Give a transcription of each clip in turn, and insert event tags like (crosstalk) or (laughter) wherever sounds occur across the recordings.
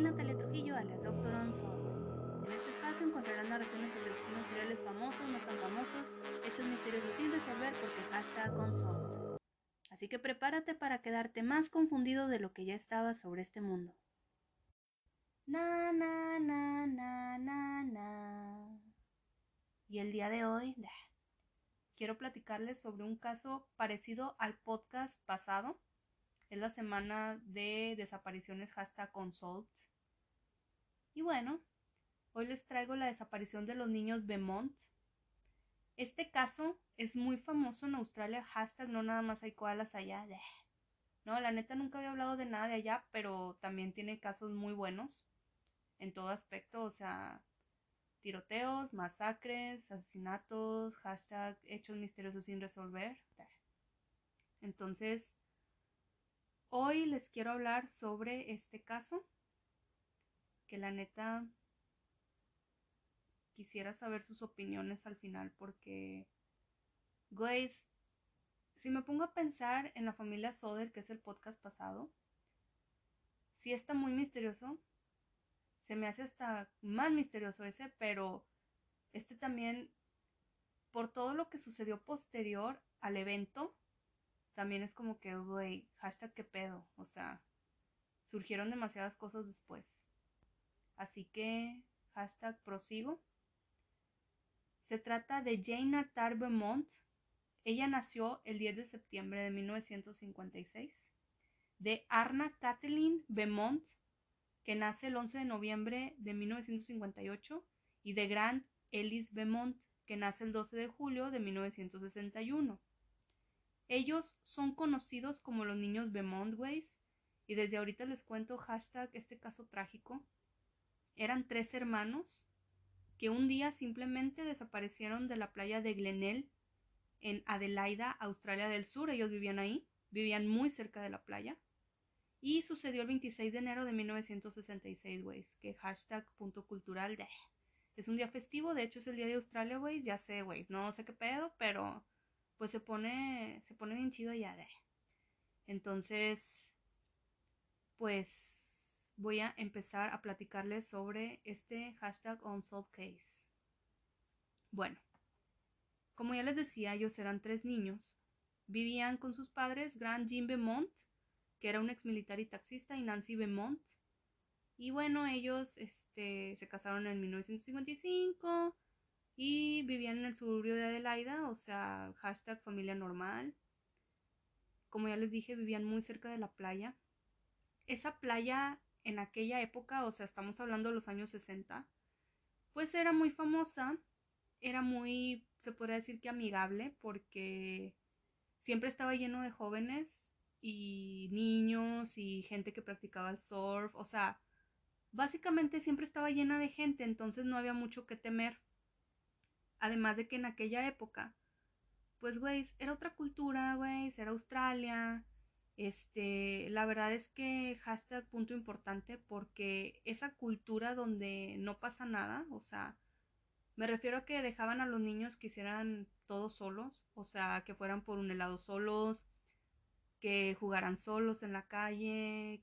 y Natalia Trujillo, alias Doctor Unsolved. En este espacio encontrarán narraciones sobre asesinos seriales famosos, no tan famosos, hechos misteriosos sin resolver porque hashtag Unsolved. Así que prepárate para quedarte más confundido de lo que ya estabas sobre este mundo. Na, na, na, na, na, na. Y el día de hoy quiero platicarles sobre un caso parecido al podcast pasado. Es la semana de desapariciones hashtag Consult. Y bueno, hoy les traigo la desaparición de los niños Beaumont. Este caso es muy famoso en Australia, hashtag no nada más hay koalas allá. No, la neta nunca había hablado de nada de allá, pero también tiene casos muy buenos en todo aspecto, o sea, tiroteos, masacres, asesinatos, hashtag hechos misteriosos sin resolver. Entonces, hoy les quiero hablar sobre este caso, que la neta quisiera saber sus opiniones al final porque, guys, si me pongo a pensar en la familia Soder, que es el podcast pasado, sí está muy misterioso, se me hace hasta más misterioso ese, pero este también, por todo lo que sucedió posterior al evento, también es como que, güey, hashtag qué pedo, o sea, surgieron demasiadas cosas después. Así que, hashtag prosigo. Se trata de Jane Arthur Beaumont. Ella nació el 10 de septiembre de 1956. De Arna Kathleen Beaumont que nace el 11 de noviembre de 1958, y de Grant Ellis Beaumont, que nace el 12 de julio de 1961. Ellos son conocidos como los niños Beaumont Ways, y desde ahorita les cuento este caso trágico. Eran tres hermanos que un día simplemente desaparecieron de la playa de Glenelg en Adelaida, Australia del Sur. Ellos vivían ahí, vivían muy cerca de la playa. Y sucedió el 26 de enero de 1966, güey. Que hashtag punto cultural de... Es un día festivo, de hecho es el día de Australia, güey. Ya sé, güey. No sé qué pedo, pero pues se pone, se pone bien chido ya de... Entonces, pues voy a empezar a platicarles sobre este hashtag unsolved case. Bueno, como ya les decía, ellos eran tres niños. Vivían con sus padres, Grand Jim Beaumont, que era un ex militar y taxista, y Nancy Beaumont. Y bueno, ellos este, se casaron en 1955 y vivían en el suburbio de Adelaida, o sea, hashtag familia normal. Como ya les dije, vivían muy cerca de la playa. Esa playa en aquella época, o sea, estamos hablando de los años 60, pues era muy famosa, era muy, se podría decir que amigable, porque siempre estaba lleno de jóvenes y niños y gente que practicaba el surf, o sea, básicamente siempre estaba llena de gente, entonces no había mucho que temer. Además de que en aquella época, pues, güey, era otra cultura, güey, era Australia. Este, la verdad es que hashtag punto importante porque esa cultura donde no pasa nada, o sea, me refiero a que dejaban a los niños que hicieran todos solos, o sea, que fueran por un helado solos, que jugaran solos en la calle.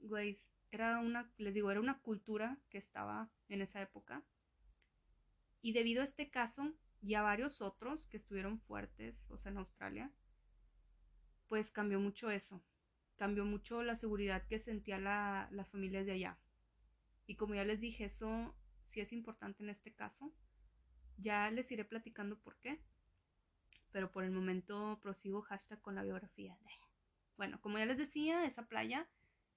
Güey, era una, les digo, era una cultura que estaba en esa época. Y debido a este caso y a varios otros que estuvieron fuertes, o sea, en Australia, pues cambió mucho eso. Cambió mucho la seguridad que sentía la, las familias de allá. Y como ya les dije, eso sí es importante en este caso. Ya les iré platicando por qué pero por el momento prosigo hashtag con la biografía. Bueno, como ya les decía, esa playa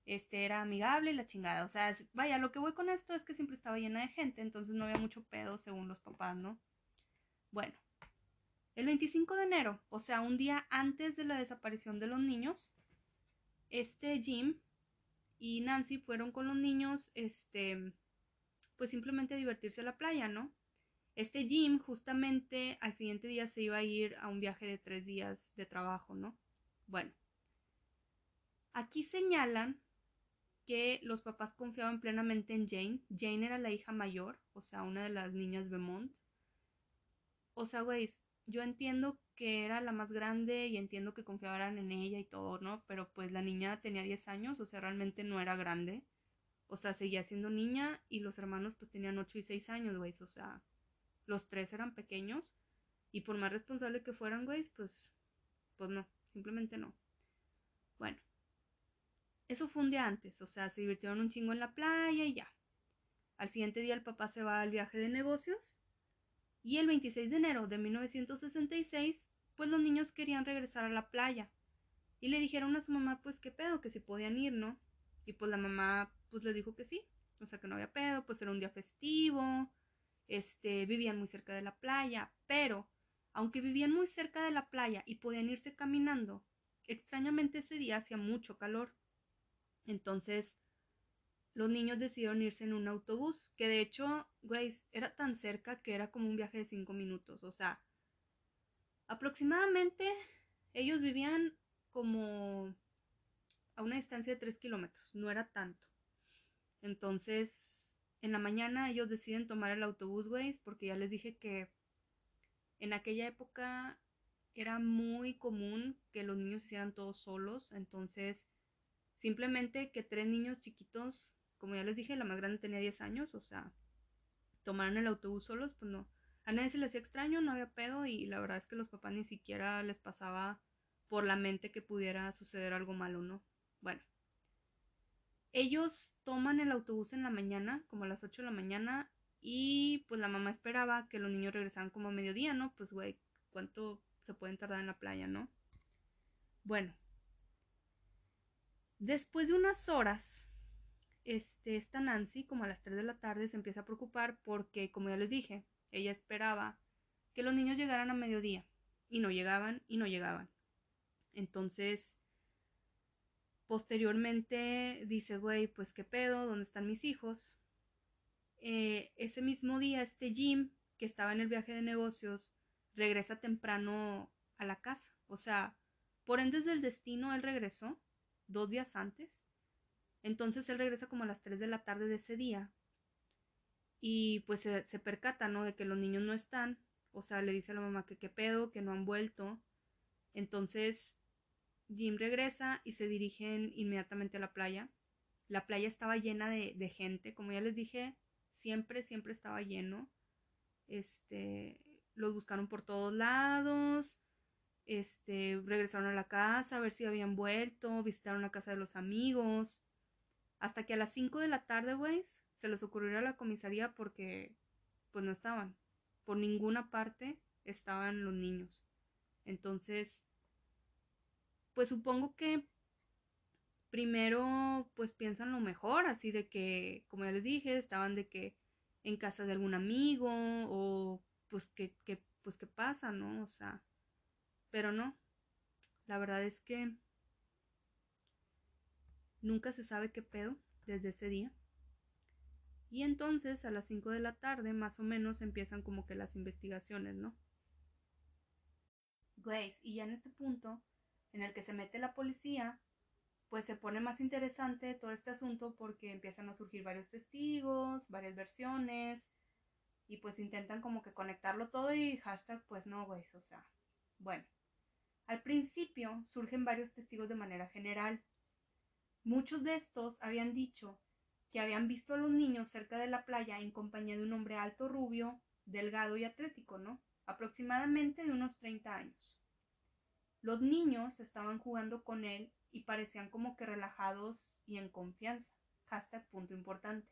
este, era amigable y la chingada. O sea, vaya, lo que voy con esto es que siempre estaba llena de gente, entonces no había mucho pedo según los papás, ¿no? Bueno, el 25 de enero, o sea, un día antes de la desaparición de los niños, este Jim y Nancy fueron con los niños, este, pues simplemente a divertirse a la playa, ¿no? Este Jim justamente al siguiente día se iba a ir a un viaje de tres días de trabajo, ¿no? Bueno, aquí señalan que los papás confiaban plenamente en Jane. Jane era la hija mayor, o sea, una de las niñas Beaumont. O sea, güey, yo entiendo que era la más grande y entiendo que confiaban en ella y todo, ¿no? Pero pues la niña tenía 10 años, o sea, realmente no era grande. O sea, seguía siendo niña y los hermanos pues tenían 8 y 6 años, güey. O sea, los tres eran pequeños y por más responsable que fueran, güey, pues, pues no, simplemente no. Bueno, eso fue un día antes, o sea, se divirtieron un chingo en la playa y ya. Al siguiente día el papá se va al viaje de negocios y el 26 de enero de 1966, pues los niños querían regresar a la playa y le dijeron a su mamá pues qué pedo, que si podían ir, ¿no? Y pues la mamá pues le dijo que sí, o sea que no había pedo, pues era un día festivo, este, vivían muy cerca de la playa, pero aunque vivían muy cerca de la playa y podían irse caminando, extrañamente ese día hacía mucho calor. Entonces, los niños decidieron irse en un autobús, que de hecho, güey, era tan cerca que era como un viaje de cinco minutos, o sea, aproximadamente ellos vivían como a una distancia de tres kilómetros, no era tanto. Entonces, en la mañana ellos deciden tomar el autobús, güey, porque ya les dije que en aquella época era muy común que los niños hicieran todos solos, entonces simplemente que tres niños chiquitos, como ya les dije, la más grande tenía 10 años, o sea, tomaron el autobús solos, pues no, a nadie se les hacía extraño, no había pedo y la verdad es que los papás ni siquiera les pasaba por la mente que pudiera suceder algo malo, ¿no? Bueno, ellos toman el autobús en la mañana, como a las 8 de la mañana, y pues la mamá esperaba que los niños regresaran como a mediodía, ¿no? Pues, güey, ¿cuánto se pueden tardar en la playa, no? Bueno, después de unas horas, este, esta Nancy, como a las 3 de la tarde, se empieza a preocupar porque, como ya les dije, ella esperaba que los niños llegaran a mediodía, y no llegaban, y no llegaban. Entonces, Posteriormente dice, güey, pues qué pedo, ¿dónde están mis hijos? Eh, ese mismo día, este Jim, que estaba en el viaje de negocios, regresa temprano a la casa. O sea, por ende del destino, él regresó dos días antes. Entonces él regresa como a las 3 de la tarde de ese día. Y pues se, percata, ¿no? De que los niños no están. O sea, le dice a la mamá que qué pedo, que no han vuelto. Entonces Jim regresa y se dirigen inmediatamente a la playa. La playa estaba llena de, gente, como ya les dije, siempre, siempre estaba lleno. Este, los buscaron por todos lados. Este, regresaron a la casa a ver si habían vuelto, visitaron la casa de los amigos. Hasta que a las 5 de la tarde, güey, se les ocurrió ir a la comisaría porque pues no estaban. Por ninguna parte estaban los niños. Entonces, pues supongo que primero pues piensan lo mejor, así de que, como ya les dije, estaban de que en casa de algún amigo o pues que, que pues qué pasa, ¿no? O sea, pero no, la verdad es que nunca se sabe qué pedo desde ese día. Y entonces a las 5 de la tarde más o menos empiezan como que las investigaciones, ¿no? Grace, y ya en este punto en el que se mete la policía, pues se pone más interesante todo este asunto porque empiezan a surgir varios testigos, varias versiones, y pues intentan como que conectarlo todo y hashtag pues no, güey, o sea, bueno. Al principio surgen varios testigos de manera general. Muchos de estos habían dicho que habían visto a los niños cerca de la playa en compañía de un hombre alto, rubio, delgado y atlético, ¿no? Aproximadamente de unos 30 años. Los niños estaban jugando con él y parecían como que relajados y en confianza. Hashtag punto importante.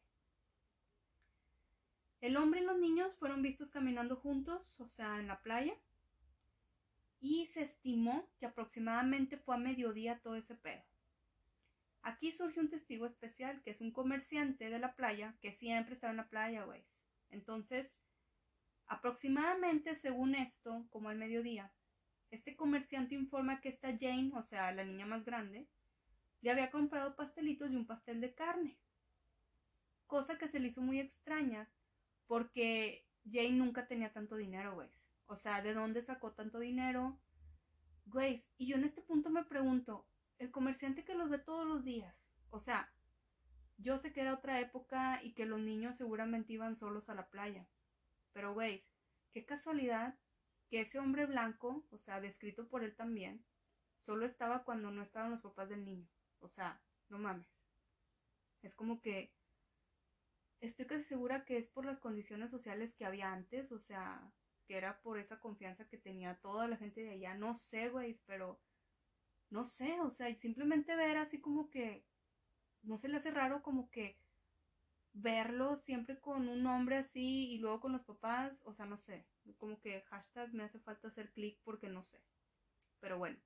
El hombre y los niños fueron vistos caminando juntos, o sea, en la playa, y se estimó que aproximadamente fue a mediodía todo ese pedo. Aquí surge un testigo especial, que es un comerciante de la playa, que siempre está en la playa, güey. Entonces, aproximadamente según esto, como al mediodía, este comerciante informa que esta Jane, o sea, la niña más grande, le había comprado pastelitos y un pastel de carne. Cosa que se le hizo muy extraña porque Jane nunca tenía tanto dinero, güey. O sea, ¿de dónde sacó tanto dinero? Güey, y yo en este punto me pregunto, el comerciante que los ve todos los días, o sea, yo sé que era otra época y que los niños seguramente iban solos a la playa, pero güey, qué casualidad que ese hombre blanco, o sea, descrito por él también, solo estaba cuando no estaban los papás del niño. O sea, no mames. Es como que estoy casi segura que es por las condiciones sociales que había antes, o sea, que era por esa confianza que tenía toda la gente de allá, no sé, güey, pero no sé, o sea, simplemente ver así como que, no se le hace raro como que verlo siempre con un nombre así y luego con los papás, o sea, no sé, como que hashtag me hace falta hacer clic porque no sé, pero bueno.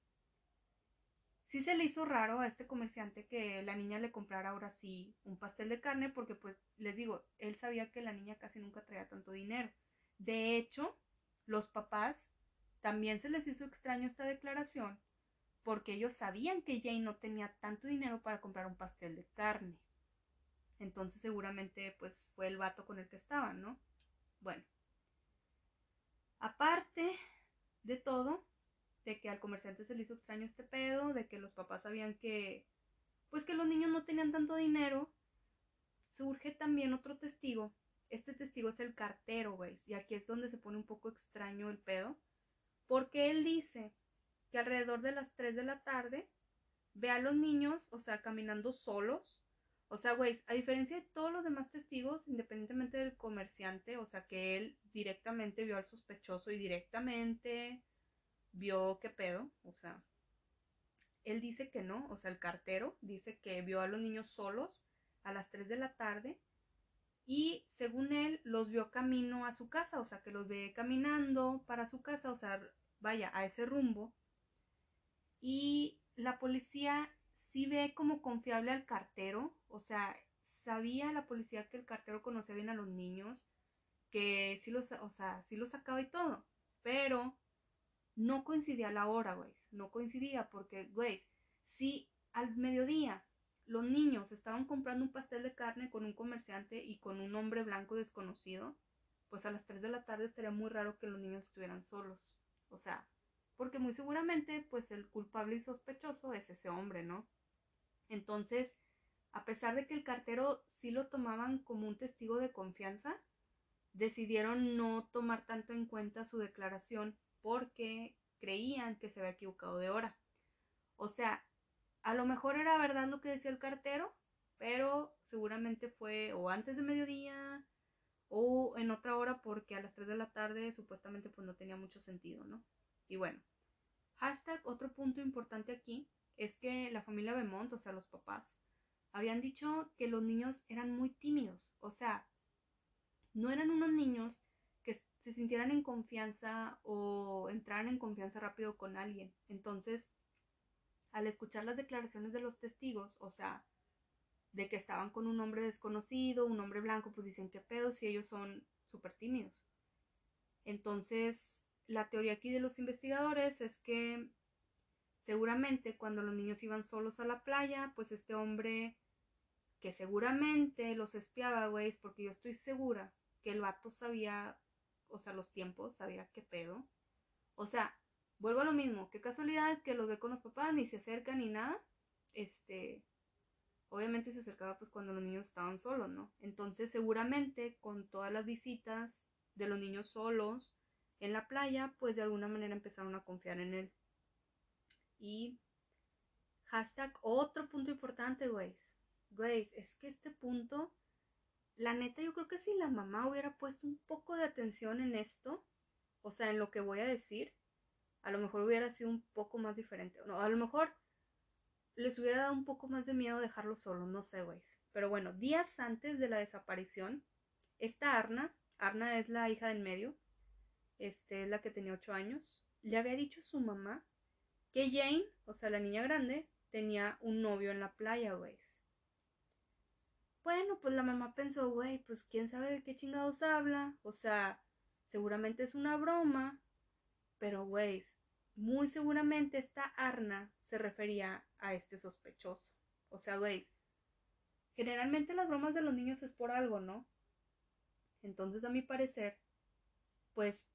Sí se le hizo raro a este comerciante que la niña le comprara ahora sí un pastel de carne porque pues les digo, él sabía que la niña casi nunca traía tanto dinero. De hecho, los papás también se les hizo extraño esta declaración porque ellos sabían que Jane no tenía tanto dinero para comprar un pastel de carne. Entonces seguramente pues fue el vato con el que estaban, ¿no? Bueno. Aparte de todo, de que al comerciante se le hizo extraño este pedo, de que los papás sabían que, pues que los niños no tenían tanto dinero, surge también otro testigo. Este testigo es el cartero, güey, y aquí es donde se pone un poco extraño el pedo, porque él dice que alrededor de las 3 de la tarde ve a los niños, o sea, caminando solos, o sea, güey, a diferencia de todos los demás testigos, independientemente del comerciante, o sea, que él directamente vio al sospechoso y directamente vio qué pedo, o sea, él dice que no, o sea, el cartero dice que vio a los niños solos a las 3 de la tarde y según él los vio camino a su casa, o sea, que los ve caminando para su casa, o sea, vaya, a ese rumbo. Y la policía sí ve como confiable al cartero, o sea, sabía la policía que el cartero conocía bien a los niños, que sí los, o sea, sí los sacaba y todo, pero no coincidía la hora, güey. No coincidía porque, güey, si al mediodía los niños estaban comprando un pastel de carne con un comerciante y con un hombre blanco desconocido, pues a las 3 de la tarde estaría muy raro que los niños estuvieran solos. O sea, porque muy seguramente, pues el culpable y sospechoso es ese hombre, ¿no? Entonces, a pesar de que el cartero sí lo tomaban como un testigo de confianza, decidieron no tomar tanto en cuenta su declaración porque creían que se había equivocado de hora. O sea, a lo mejor era verdad lo que decía el cartero, pero seguramente fue o antes de mediodía o en otra hora porque a las 3 de la tarde supuestamente pues no tenía mucho sentido, ¿no? Y bueno, hashtag otro punto importante aquí es que la familia Bemont, o sea, los papás, habían dicho que los niños eran muy tímidos, o sea, no eran unos niños se sintieran en confianza o entraran en confianza rápido con alguien. Entonces, al escuchar las declaraciones de los testigos, o sea, de que estaban con un hombre desconocido, un hombre blanco, pues dicen qué pedo si ellos son súper tímidos. Entonces, la teoría aquí de los investigadores es que seguramente cuando los niños iban solos a la playa, pues este hombre que seguramente los espiaba, güey, porque yo estoy segura que el vato sabía o sea, los tiempos, sabía qué pedo. O sea, vuelvo a lo mismo, qué casualidad que los ve con los papás, ni se acerca ni nada. Este, obviamente se acercaba pues cuando los niños estaban solos, ¿no? Entonces seguramente con todas las visitas de los niños solos en la playa, pues de alguna manera empezaron a confiar en él. Y hashtag otro punto importante, güey. Güey, es que este punto la neta, yo creo que si la mamá hubiera puesto un poco de atención en esto, o sea, en lo que voy a decir, a lo mejor hubiera sido un poco más diferente. No, a lo mejor les hubiera dado un poco más de miedo dejarlo solo, no sé, güey. Pero bueno, días antes de la desaparición, esta Arna, Arna es la hija del medio, este es la que tenía ocho años, le había dicho a su mamá que Jane, o sea, la niña grande, tenía un novio en la playa, güey. Bueno, pues la mamá pensó, güey, pues quién sabe de qué chingados habla. O sea, seguramente es una broma. Pero, güey, muy seguramente esta Arna se refería a este sospechoso. O sea, güey, generalmente las bromas de los niños es por algo, ¿no? Entonces, a mi parecer, pues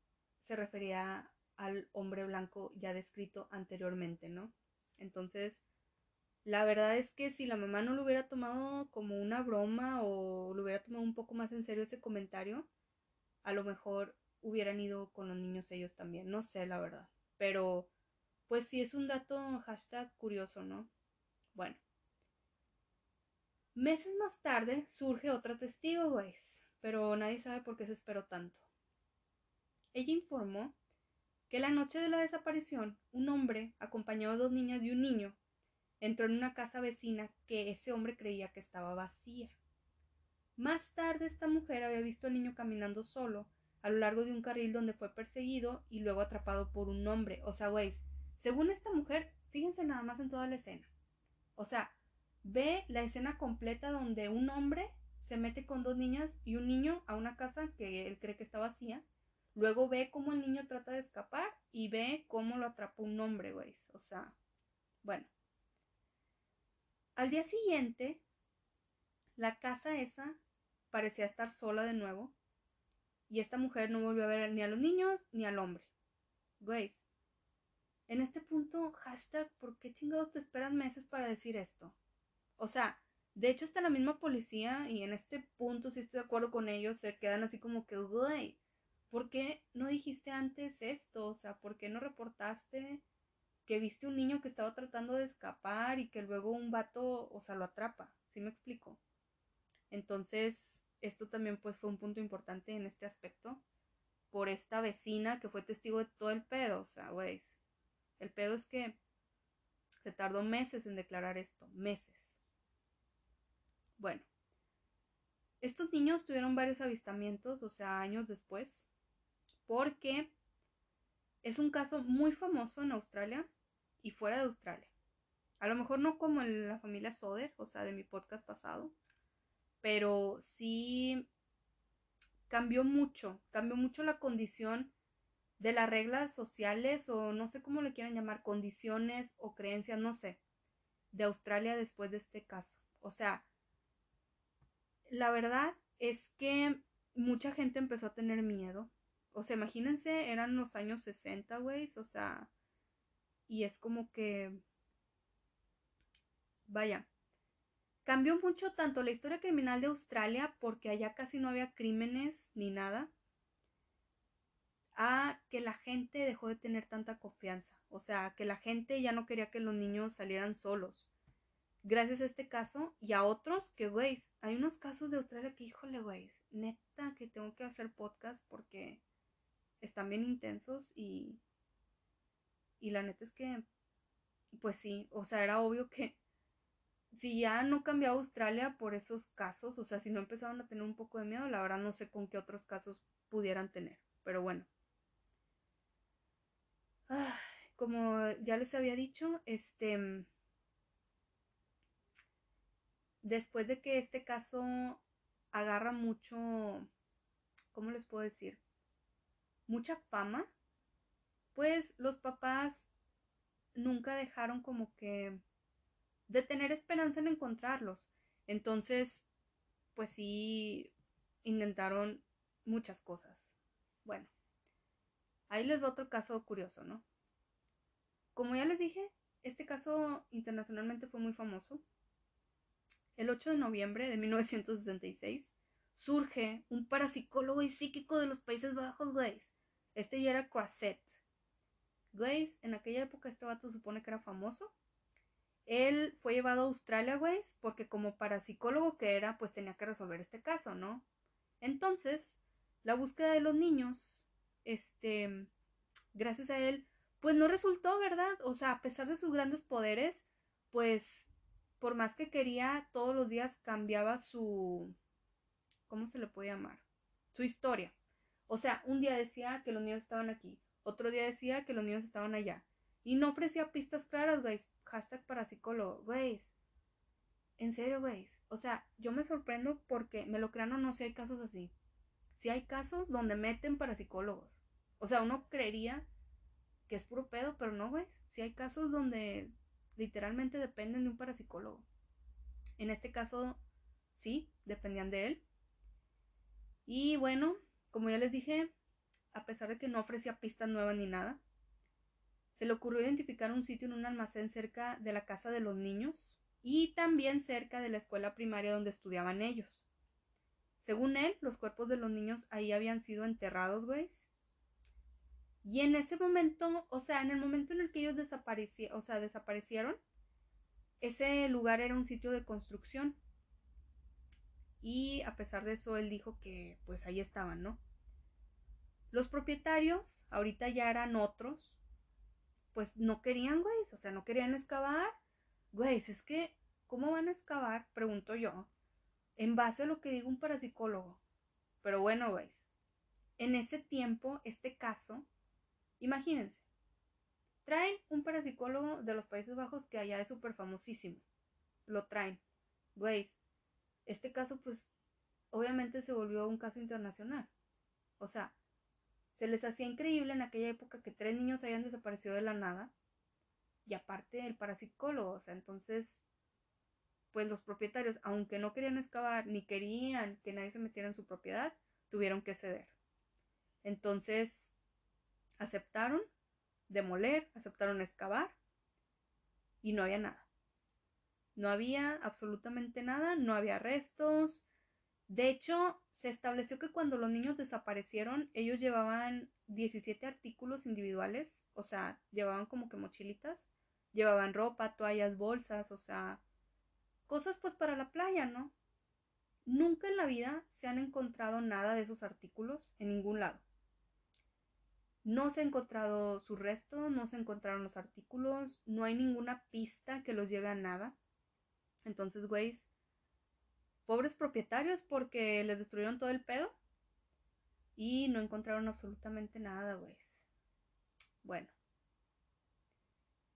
se refería al hombre blanco ya descrito anteriormente, ¿no? Entonces, la verdad es que si la mamá no lo hubiera tomado como una broma o lo hubiera tomado un poco más en serio ese comentario, a lo mejor hubieran ido con los niños ellos también. No sé, la verdad. Pero, pues sí es un dato hashtag curioso, ¿no? Bueno. Meses más tarde surge otro testigo, güey, pero nadie sabe por qué se esperó tanto. Ella informó que la noche de la desaparición, un hombre, acompañado de dos niñas y un niño, entró en una casa vecina que ese hombre creía que estaba vacía. Más tarde esta mujer había visto al niño caminando solo a lo largo de un carril donde fue perseguido y luego atrapado por un hombre. O sea, güey, según esta mujer, fíjense nada más en toda la escena. O sea, ve la escena completa donde un hombre se mete con dos niñas y un niño a una casa que él cree que está vacía. Luego ve cómo el niño trata de escapar y ve cómo lo atrapó un hombre, güey. O sea, bueno. Al día siguiente, la casa esa parecía estar sola de nuevo y esta mujer no volvió a ver ni a los niños ni al hombre. Güey, en este punto, hashtag, ¿por qué chingados te esperan meses para decir esto? O sea, de hecho está la misma policía y en este punto, si estoy de acuerdo con ellos, se quedan así como que, güey, ¿por qué no dijiste antes esto? O sea, ¿por qué no reportaste que viste un niño que estaba tratando de escapar y que luego un vato, o sea, lo atrapa? ¿Sí me explico? Entonces, esto también pues fue un punto importante en este aspecto por esta vecina que fue testigo de todo el pedo, o sea, güey, el pedo es que se tardó meses en declarar esto, meses. Bueno, estos niños tuvieron varios avistamientos, o sea, años después, porque es un caso muy famoso en Australia y fuera de Australia. A lo mejor no como en la familia Soder, o sea, de mi podcast pasado, pero sí cambió mucho, cambió mucho la condición de las reglas sociales o no sé cómo le quieran llamar, condiciones o creencias, no sé, de Australia después de este caso. O sea, la verdad es que mucha gente empezó a tener miedo. O sea, imagínense, eran los años 60, güey, o sea, y es como que, vaya, cambió mucho tanto la historia criminal de Australia, porque allá casi no había crímenes ni nada, a que la gente dejó de tener tanta confianza. O sea, que la gente ya no quería que los niños salieran solos gracias a este caso y a otros que, güey, hay unos casos de Australia que, híjole, güey, neta que tengo que hacer podcast porque están bien intensos y, y la neta es que, pues sí, o sea, era obvio que si ya no cambiaba Australia por esos casos, o sea, si no empezaron a tener un poco de miedo, la verdad no sé con qué otros casos pudieran tener, pero bueno. como ya les había dicho, este después de que este caso agarra mucho, ¿cómo les puedo decir? Mucha fama, pues los papás nunca dejaron como que de tener esperanza en encontrarlos. Entonces, pues sí, intentaron muchas cosas. Bueno, ahí les va otro caso curioso, ¿no? Como ya les dije, este caso internacionalmente fue muy famoso el 8 de noviembre de 1966, surge un parapsicólogo y psíquico de los Países Bajos, güey. Este ya era Crasset. Güey, en aquella época este vato supone que era famoso. Él fue llevado a Australia, güey, porque como parapsicólogo que era, pues tenía que resolver este caso, ¿no? Entonces, la búsqueda de los niños, este, gracias a él, pues no resultó, ¿verdad? O sea, a pesar de sus grandes poderes, pues por más que quería, todos los días cambiaba su, ¿cómo se le puede llamar? Su historia. O sea, un día decía que los niños estaban aquí, otro día decía que los niños estaban allá. Y no ofrecía pistas claras, güey. Hashtag para psicólogo, güey. En serio, güey. O sea, yo me sorprendo porque, me lo crean o no, si hay casos así. Si hay casos donde meten para psicólogos. O sea, uno creería que es puro pedo, pero no, güey. Si hay casos donde literalmente dependen de un parapsicólogo. En este caso, sí, dependían de él. Y bueno, como ya les dije, a pesar de que no ofrecía pistas nuevas ni nada, se le ocurrió identificar un sitio en un almacén cerca de la casa de los niños y también cerca de la escuela primaria donde estudiaban ellos. Según él, los cuerpos de los niños ahí habían sido enterrados, güey, y en ese momento, o sea, en el momento en el que ellos desaparecieron, o sea, desaparecieron, ese lugar era un sitio de construcción. Y a pesar de eso él dijo que pues ahí estaban, ¿no? Los propietarios, ahorita ya eran otros, pues no querían, güey, o sea, no querían excavar. Güey, es que, ¿cómo van a excavar? Pregunto yo, en base a lo que diga un parapsicólogo. Pero bueno, güey, en ese tiempo, este caso, imagínense, traen un parapsicólogo de los Países Bajos que allá es súper famosísimo. Lo traen. Güey, este caso, pues, obviamente se volvió un caso internacional. O sea, se les hacía increíble en aquella época que tres niños hayan desaparecido de la nada. Y aparte el parapsicólogo, o sea, entonces, pues los propietarios, aunque no querían excavar ni querían que nadie se metiera en su propiedad, tuvieron que ceder. Entonces, aceptaron demoler, aceptaron excavar y no había nada. No había absolutamente nada, no había restos. De hecho, se estableció que cuando los niños desaparecieron, ellos llevaban 17 artículos individuales, o sea, llevaban como que mochilitas, llevaban ropa, toallas, bolsas, o sea, cosas pues para la playa, ¿no? Nunca en la vida se han encontrado nada de esos artículos en ningún lado. No se ha encontrado su resto, no se encontraron los artículos, no hay ninguna pista que los lleve a nada. Entonces, güeyes, pobres propietarios porque les destruyeron todo el pedo y no encontraron absolutamente nada, güeyes. Bueno.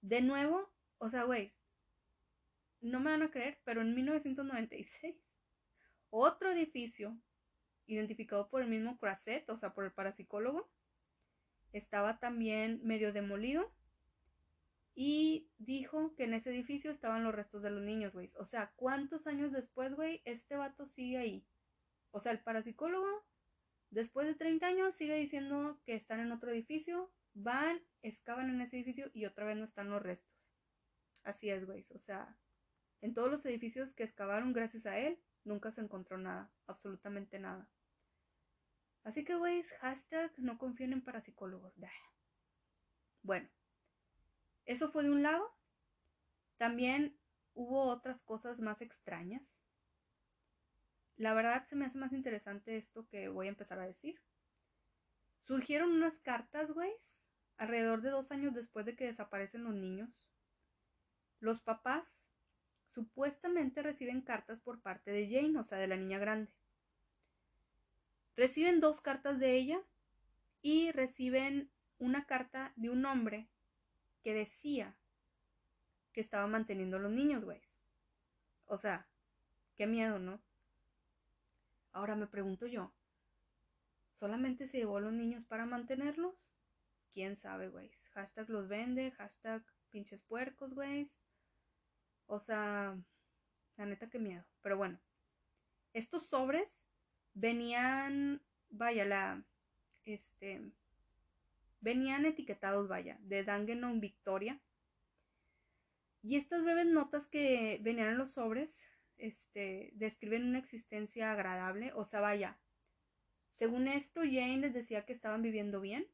De nuevo, o sea, güeyes, no me van a creer, pero en 1996, otro edificio identificado por el mismo Crasset, o sea, por el parapsicólogo, estaba también medio demolido y dijo que en ese edificio estaban los restos de los niños, güey. O sea, ¿cuántos años después, güey, este vato sigue ahí? O sea, el parapsicólogo, después de 30 años, sigue diciendo que están en otro edificio, van, excavan en ese edificio y otra vez no están los restos. Así es, güey. O sea, en todos los edificios que excavaron gracias a él, nunca se encontró nada, absolutamente nada. Así que, güey, hashtag no confíen en parapsicólogos. Bueno, eso fue de un lado. También hubo otras cosas más extrañas. La verdad se me hace más interesante esto que voy a empezar a decir. Surgieron unas cartas, güey, alrededor de dos años después de que desaparecen los niños. Los papás supuestamente reciben cartas por parte de Jane, o sea, de la niña grande. Reciben dos cartas de ella y reciben una carta de un hombre que decía que estaba manteniendo a los niños, güey. O sea, qué miedo, ¿no? Ahora me pregunto yo, ¿solamente se llevó a los niños para mantenerlos? ¿Quién sabe, güey? Hashtag los vende, hashtag pinches puercos, güey. O sea, la neta, qué miedo. Pero bueno, estos sobres venían, vaya, la, este, venían etiquetados, vaya, de Dangenau Victoria. Y estas breves notas que venían en los sobres, este, describen una existencia agradable, o sea, vaya, según esto, Jane les decía que estaban viviendo bien.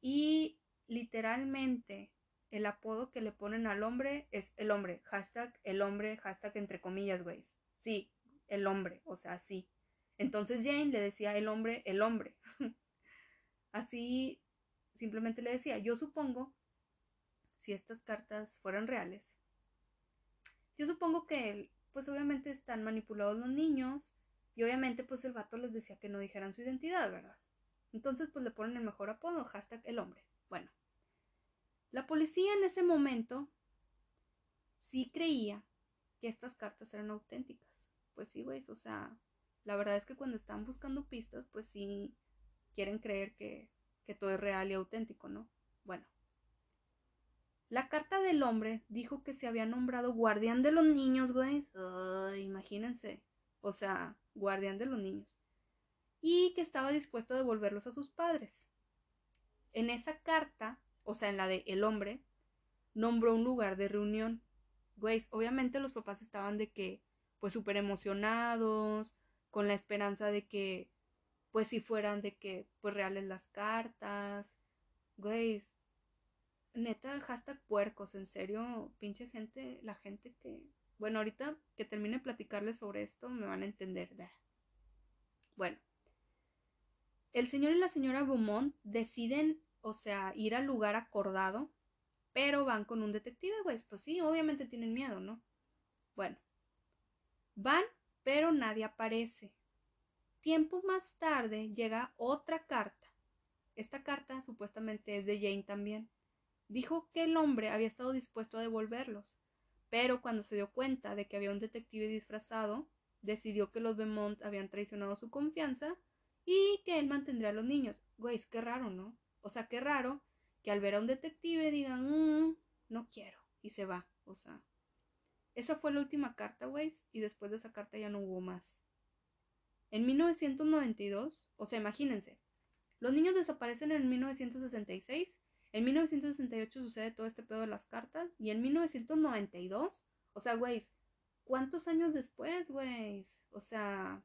Y literalmente el apodo que le ponen al hombre es el hombre. Hashtag el hombre, hashtag entre comillas, güey. Sí, el hombre, o sea, sí. Entonces Jane le decía el hombre, el hombre. (laughs) Así simplemente le decía, yo supongo, si estas cartas fueran reales, yo supongo que, pues obviamente están manipulados los niños y obviamente pues el vato les decía que no dijeran su identidad, ¿verdad? Entonces pues le ponen el mejor apodo, hashtag el hombre. Bueno, la policía en ese momento sí creía que estas cartas eran auténticas. Pues sí, güey, o sea, la verdad es que cuando están buscando pistas, pues sí quieren creer que, todo es real y auténtico, ¿no? Bueno. La carta del hombre dijo que se había nombrado guardián de los niños, güey. imagínense. O sea, guardián de los niños. Y que estaba dispuesto a devolverlos a sus padres. En esa carta, o sea, en la de el hombre, nombró un lugar de reunión. Güey, obviamente los papás estaban de que, pues súper emocionados, con la esperanza de que, pues si fueran de que, pues reales las cartas, güey, neta, hashtag puercos, en serio, pinche gente, la gente que, Bueno, ahorita que termine de platicarles sobre esto, me van a entender. Bueno, el señor y la señora Beaumont deciden, o sea, ir al lugar acordado, pero van con un detective, güey. Pues sí, obviamente tienen miedo, ¿no? Bueno, van, pero nadie aparece. Tiempo más tarde llega otra carta. Esta carta supuestamente es de Jane también. Dijo que el hombre había estado dispuesto a devolverlos, pero cuando se dio cuenta de que había un detective disfrazado, decidió que los Beaumont habían traicionado su confianza y que él mantendría a los niños. Güey, es que raro, ¿no? O sea, qué raro que al ver a un detective digan, mmm, no quiero, y se va. O sea, esa fue la última carta, güey, y después de esa carta ya no hubo más. En 1992, o sea, imagínense, los niños desaparecen en 1966 en 1968 sucede todo este pedo de las cartas. Y en 1992, o sea, güey, ¿cuántos años después, güey? O sea,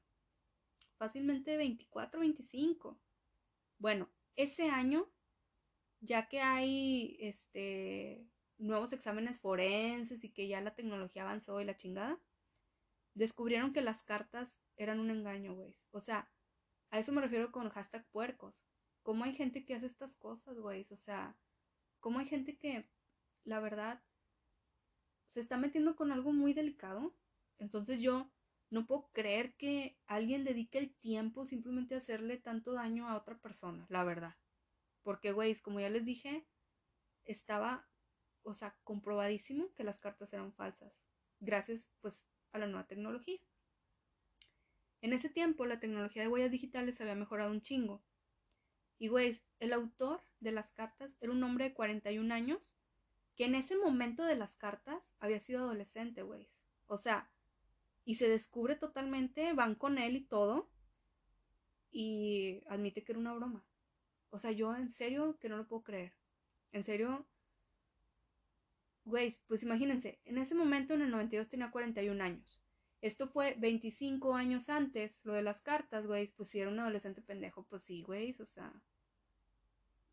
fácilmente 24, 25. Bueno, ese año, ya que hay este nuevos exámenes forenses y que ya la tecnología avanzó y la chingada, descubrieron que las cartas eran un engaño, güey. O sea, a eso me refiero con hashtag puercos. ¿Cómo hay gente que hace estas cosas, güey? O sea, ¿cómo hay gente que, la verdad, se está metiendo con algo muy delicado? Entonces yo no puedo creer que alguien dedique el tiempo simplemente a hacerle tanto daño a otra persona, la verdad. Porque, güey, como ya les dije, estaba, o sea, comprobadísimo que las cartas eran falsas. Gracias, pues, a la nueva tecnología. En ese tiempo, la tecnología de huellas digitales había mejorado un chingo. Y, güey, el autor de las cartas era un hombre de 41 años que en ese momento de las cartas había sido adolescente, güey. O sea, y se descubre totalmente, van con él y todo, y admite que era una broma. O sea, yo en serio que no lo puedo creer. En serio, güey, pues imagínense, en ese momento en el 92 tenía 41 años. Esto fue 25 años antes, lo de las cartas, güey, pues si era un adolescente pendejo, pues sí, güey, o sea,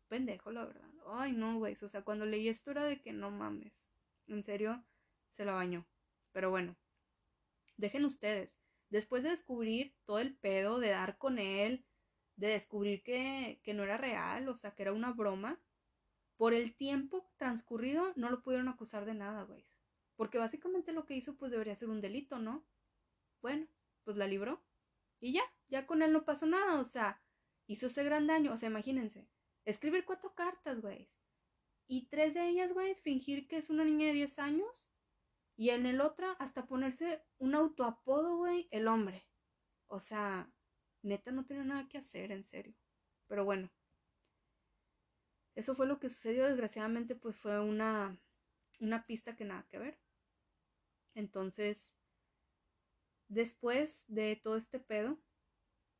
pendejo, la verdad. Ay, no, güey. O sea, cuando leí esto era de que no mames. En serio, se la bañó. Pero bueno, dejen ustedes. Después de descubrir todo el pedo, de dar con él, de descubrir que, que no era real, o sea, que era una broma, por el tiempo transcurrido no lo pudieron acusar de nada, güey. Porque básicamente lo que hizo pues debería ser un delito, ¿no? Bueno, pues la libró. Y ya, ya con él no pasó nada, o sea, hizo ese gran daño, o sea, imagínense, escribir cuatro cartas, güey. Y tres de ellas, güey, fingir que es una niña de 10 años. Y en el otro, hasta ponerse un autoapodo, güey, el hombre. O sea, neta no tenía nada que hacer, en serio. Pero bueno. Eso fue lo que sucedió. Desgraciadamente, pues fue una, una pista que nada que ver. Entonces, después de todo este pedo,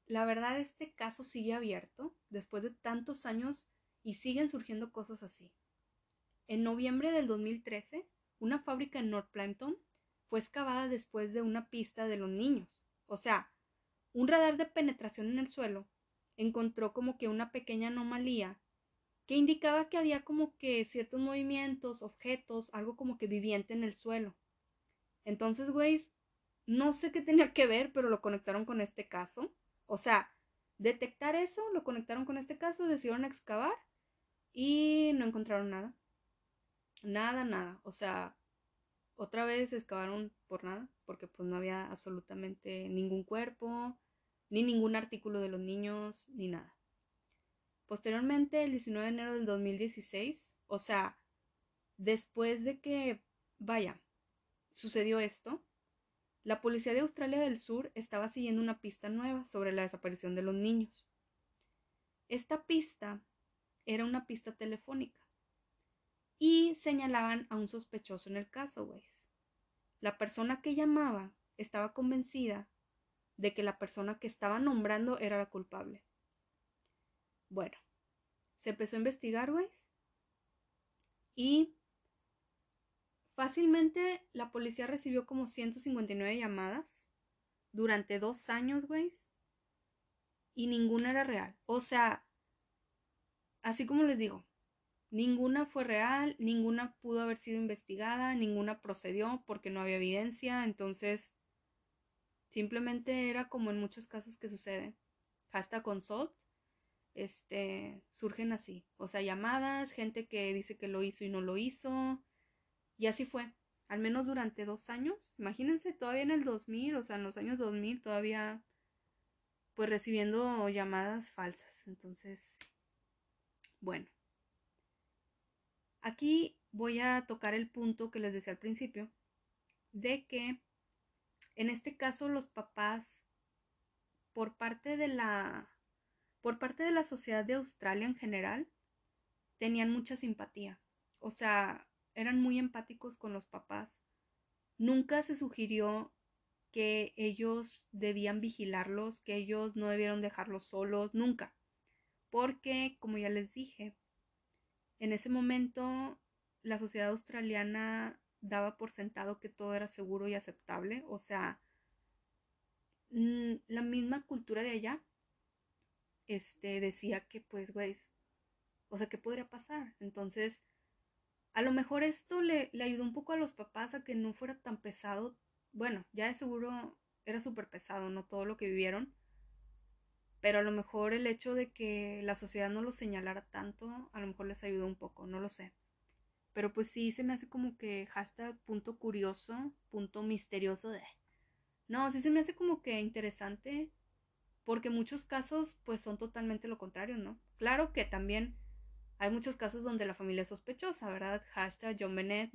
la verdad este caso sigue abierto después de tantos años y siguen surgiendo cosas así. En noviembre del 2013, una fábrica en North Plampton fue excavada después de una pista de los niños. O sea, un radar de penetración en el suelo encontró como que una pequeña anomalía que indicaba que había como que ciertos movimientos, objetos, algo como que viviente en el suelo. Entonces, güey, no sé qué tenía que ver, pero lo conectaron con este caso. O sea, detectar eso, lo conectaron con este caso, decidieron excavar y no encontraron nada. Nada, nada. O sea, otra vez excavaron por nada, porque pues no había absolutamente ningún cuerpo, ni ningún artículo de los niños, ni nada. Posteriormente, el 19 de enero del 2016, o sea, después de que, vaya, sucedió esto, la policía de Australia del Sur estaba siguiendo una pista nueva sobre la desaparición de los niños. Esta pista era una pista telefónica y señalaban a un sospechoso en el caso, güey. La persona que llamaba estaba convencida de que la persona que estaba nombrando era la culpable. Bueno, se empezó a investigar, güey. Y Fácilmente la policía recibió como 159 llamadas durante dos años, güey. Y ninguna era real. O sea, así como les digo, Ninguna fue real, ninguna pudo haber sido investigada, ninguna procedió porque no había evidencia, entonces simplemente era como en muchos casos que sucede. Hasta consult, este, surgen así, o sea, llamadas, gente que dice que lo hizo y no lo hizo, y así fue, al menos durante dos años, imagínense, todavía en el 2000, o sea, en los años 2000 todavía, pues recibiendo llamadas falsas, entonces, bueno. Aquí voy a tocar el punto que les decía al principio, de que en este caso los papás, por parte de la, por parte de la sociedad de Australia en general, tenían mucha simpatía. O sea, eran muy empáticos con los papás. Nunca se sugirió que ellos debían vigilarlos, que ellos no debieron dejarlos solos, nunca. Porque, como ya les dije, en ese momento, la sociedad australiana daba por sentado que todo era seguro y aceptable. O sea, mm, la misma cultura de allá este, decía que, pues, güey, o sea, ¿qué podría pasar? Entonces, a lo mejor esto le, ayudó un poco a los papás a que no fuera tan pesado. Bueno, ya de seguro era súper pesado, ¿no? Todo lo que vivieron pero a lo mejor el hecho de que la sociedad no lo señalara tanto, a lo mejor les ayudó un poco, no lo sé. Pero pues sí se me hace como que hashtag punto curioso, punto misterioso de... No, sí se me hace como que interesante porque muchos casos pues son totalmente lo contrario, ¿no? Claro que también hay muchos casos donde la familia es sospechosa, ¿verdad? Hashtag John Bennett.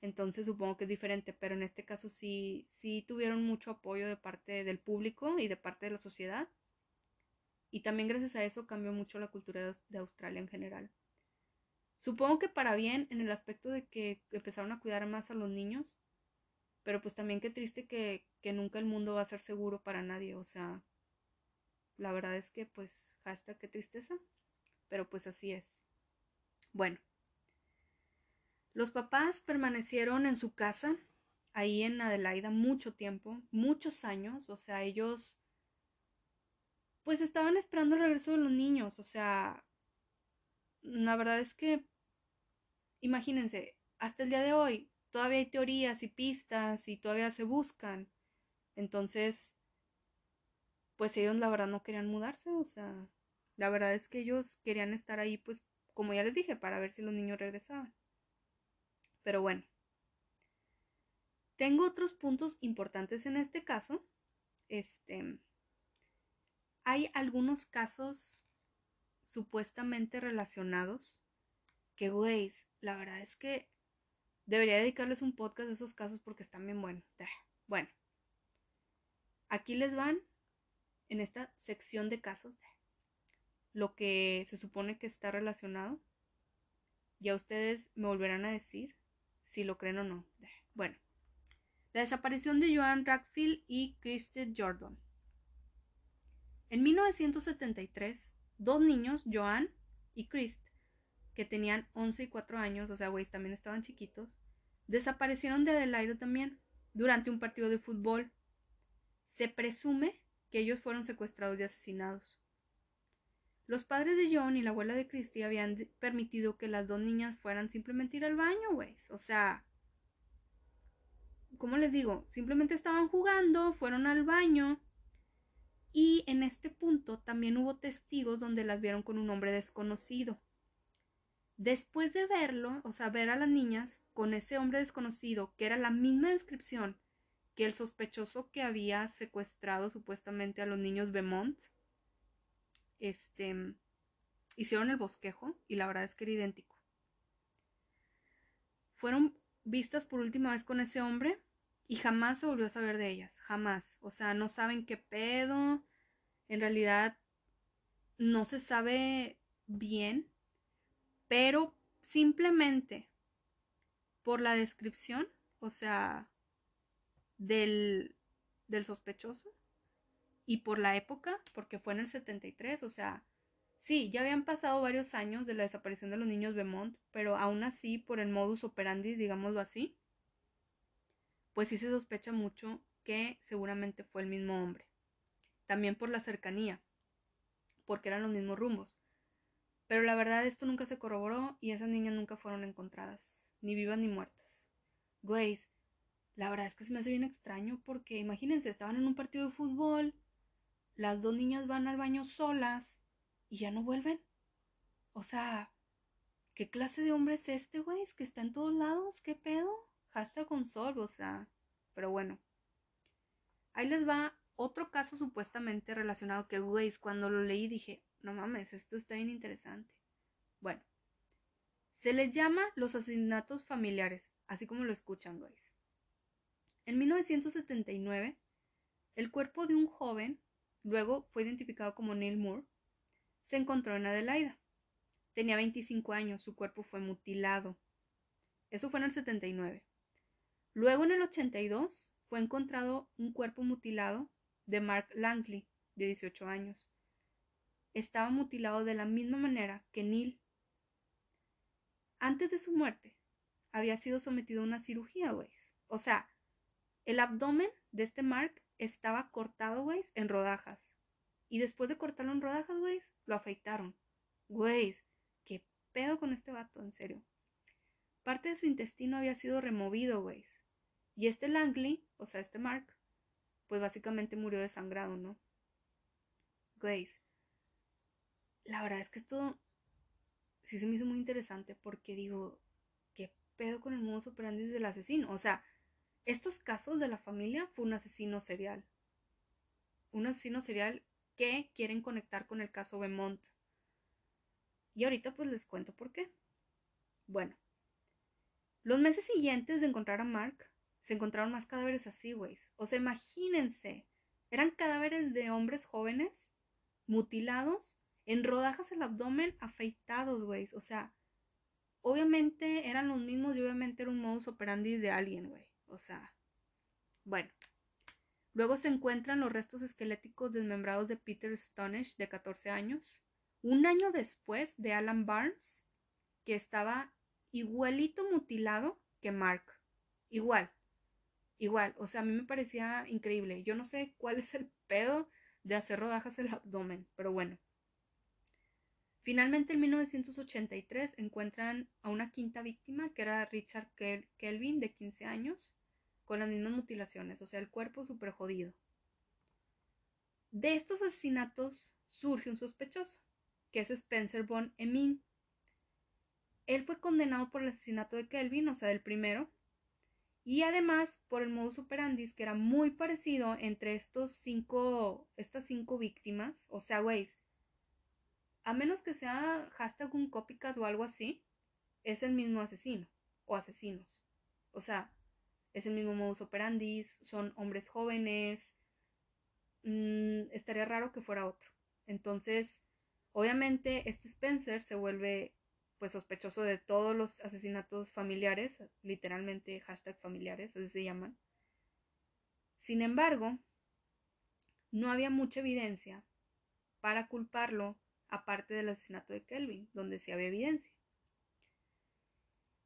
Entonces supongo que es diferente, pero en este caso sí, sí tuvieron mucho apoyo de parte del público y de parte de la sociedad. Y también gracias a eso cambió mucho la cultura de Australia en general. Supongo que para bien en el aspecto de que empezaron a cuidar más a los niños, pero pues también qué triste que, que nunca el mundo va a ser seguro para nadie, o sea, la verdad es que pues hashtag qué tristeza, pero pues así es. Bueno, los papás permanecieron en su casa, ahí en Adelaida, mucho tiempo, muchos años, o sea, ellos pues estaban esperando el regreso de los niños, o sea, la verdad es que, imagínense, hasta el día de hoy todavía hay teorías y pistas y todavía se buscan. Entonces, pues ellos la verdad no querían mudarse, o sea, la verdad es que ellos querían estar ahí, pues, como ya les dije, para ver si los niños regresaban. Pero bueno, tengo otros puntos importantes en este caso. Este, hay algunos casos supuestamente relacionados que, güey, la verdad es que debería dedicarles un podcast de esos casos porque están bien buenos. Bueno, aquí les van en esta sección de casos lo que se supone que está relacionado. Ya ustedes me volverán a decir si lo creen o no. Bueno, la desaparición de Joan Rackfield y Christy Jordan. En 1973, dos niños, Joan y Christ, que tenían 11 y 4 años, o sea, güey, también estaban chiquitos, desaparecieron de Adelaida también durante un partido de fútbol. Se presume que ellos fueron secuestrados y asesinados. Los padres de John y la abuela de Christy habían permitido que las dos niñas fueran simplemente ir al baño, güey. O sea, ¿cómo les digo? Simplemente estaban jugando, fueron al baño y en este punto también hubo testigos donde las vieron con un hombre desconocido. Después de verlo, o sea, ver a las niñas con ese hombre desconocido, que era la misma descripción que el sospechoso que había secuestrado supuestamente a los niños Beaumont, este, hicieron el bosquejo y la verdad es que era idéntico. Fueron vistas por última vez con ese hombre y jamás se volvió a saber de ellas, jamás. O sea, no saben qué pedo. En realidad no se sabe bien, pero simplemente por la descripción, o sea, del, del sospechoso y por la época, porque fue en el 73, o sea, sí, ya habían pasado varios años de la desaparición de los niños Beaumont, pero aún así, por el modus operandi, digámoslo así, pues sí se sospecha mucho que seguramente fue el mismo hombre. También por la cercanía, porque eran los mismos rumbos. Pero la verdad esto nunca se corroboró y esas niñas nunca fueron encontradas, ni vivas ni muertas. Güeyes, la verdad es que se me hace bien extraño porque imagínense, estaban en un partido de fútbol, las dos niñas van al baño solas y ya no vuelven. O sea, ¿qué clase de hombre es este, güey? que está en todos lados, ¿qué pedo? Hashtag con sol, o sea, pero bueno. Ahí les va otro caso supuestamente relacionado que, güey, cuando lo leí dije, no mames, esto está bien interesante. Bueno, se les llama los asesinatos familiares, así como lo escuchan, güey. En 1979, el cuerpo de un joven, luego fue identificado como Neil Moore, se encontró en Adelaida. Tenía 25 años, su cuerpo fue mutilado. Eso fue en el 79. Luego en el 82 fue encontrado un cuerpo mutilado de Mark Langley, de 18 años estaba mutilado de la misma manera que Neil. Antes de su muerte, había sido sometido a una cirugía, güey. O sea, el abdomen de este Mark estaba cortado, güey, en rodajas. Y después de cortarlo en rodajas, güey, lo afeitaron. Güey, qué pedo con este vato, en serio. Parte de su intestino había sido removido, güey. Y este Langley, o sea, este Mark, pues básicamente murió desangrado, ¿no? Güey, la verdad es que esto sí se me hizo muy interesante porque digo, ¿qué pedo con el modus operandi del asesino? O sea, estos casos de la familia fue un asesino serial. Un asesino serial que quieren conectar con el caso Beaumont. Y ahorita pues les cuento por qué. Bueno, los meses siguientes de encontrar a Mark, se encontraron más cadáveres así, güey. O sea, imagínense, eran cadáveres de hombres jóvenes, mutilados, en rodajas el abdomen afeitados, güey. O sea, obviamente eran los mismos y obviamente era un modus operandi de alguien, güey. O sea, bueno. Luego se encuentran los restos esqueléticos desmembrados de Peter Stonish, de 14 años. Un año después de Alan Barnes, que estaba igualito mutilado que Mark. Igual. Igual. O sea, a mí me parecía increíble. Yo no sé cuál es el pedo de hacer rodajas el abdomen, pero bueno. Finalmente, en 1983, encuentran a una quinta víctima, que era Richard Kelvin, de 15 años, con las mismas mutilaciones, o sea, el cuerpo súper jodido. De estos asesinatos surge un sospechoso, que es Spencer Von Emin. Él fue condenado por el asesinato de Kelvin, o sea, del primero, y además por el modus operandi, que era muy parecido entre estos cinco, estas cinco víctimas, o sea, güey, a menos que sea hashtag un copycat o algo así, es el mismo asesino o asesinos. O sea, es el mismo modus operandi, son hombres jóvenes. Mm, estaría raro que fuera otro. Entonces, obviamente, este Spencer se vuelve pues sospechoso de todos los asesinatos familiares, literalmente hashtag familiares, así se llaman. Sin embargo, no había mucha evidencia para culparlo aparte del asesinato de Kelvin, donde sí había evidencia.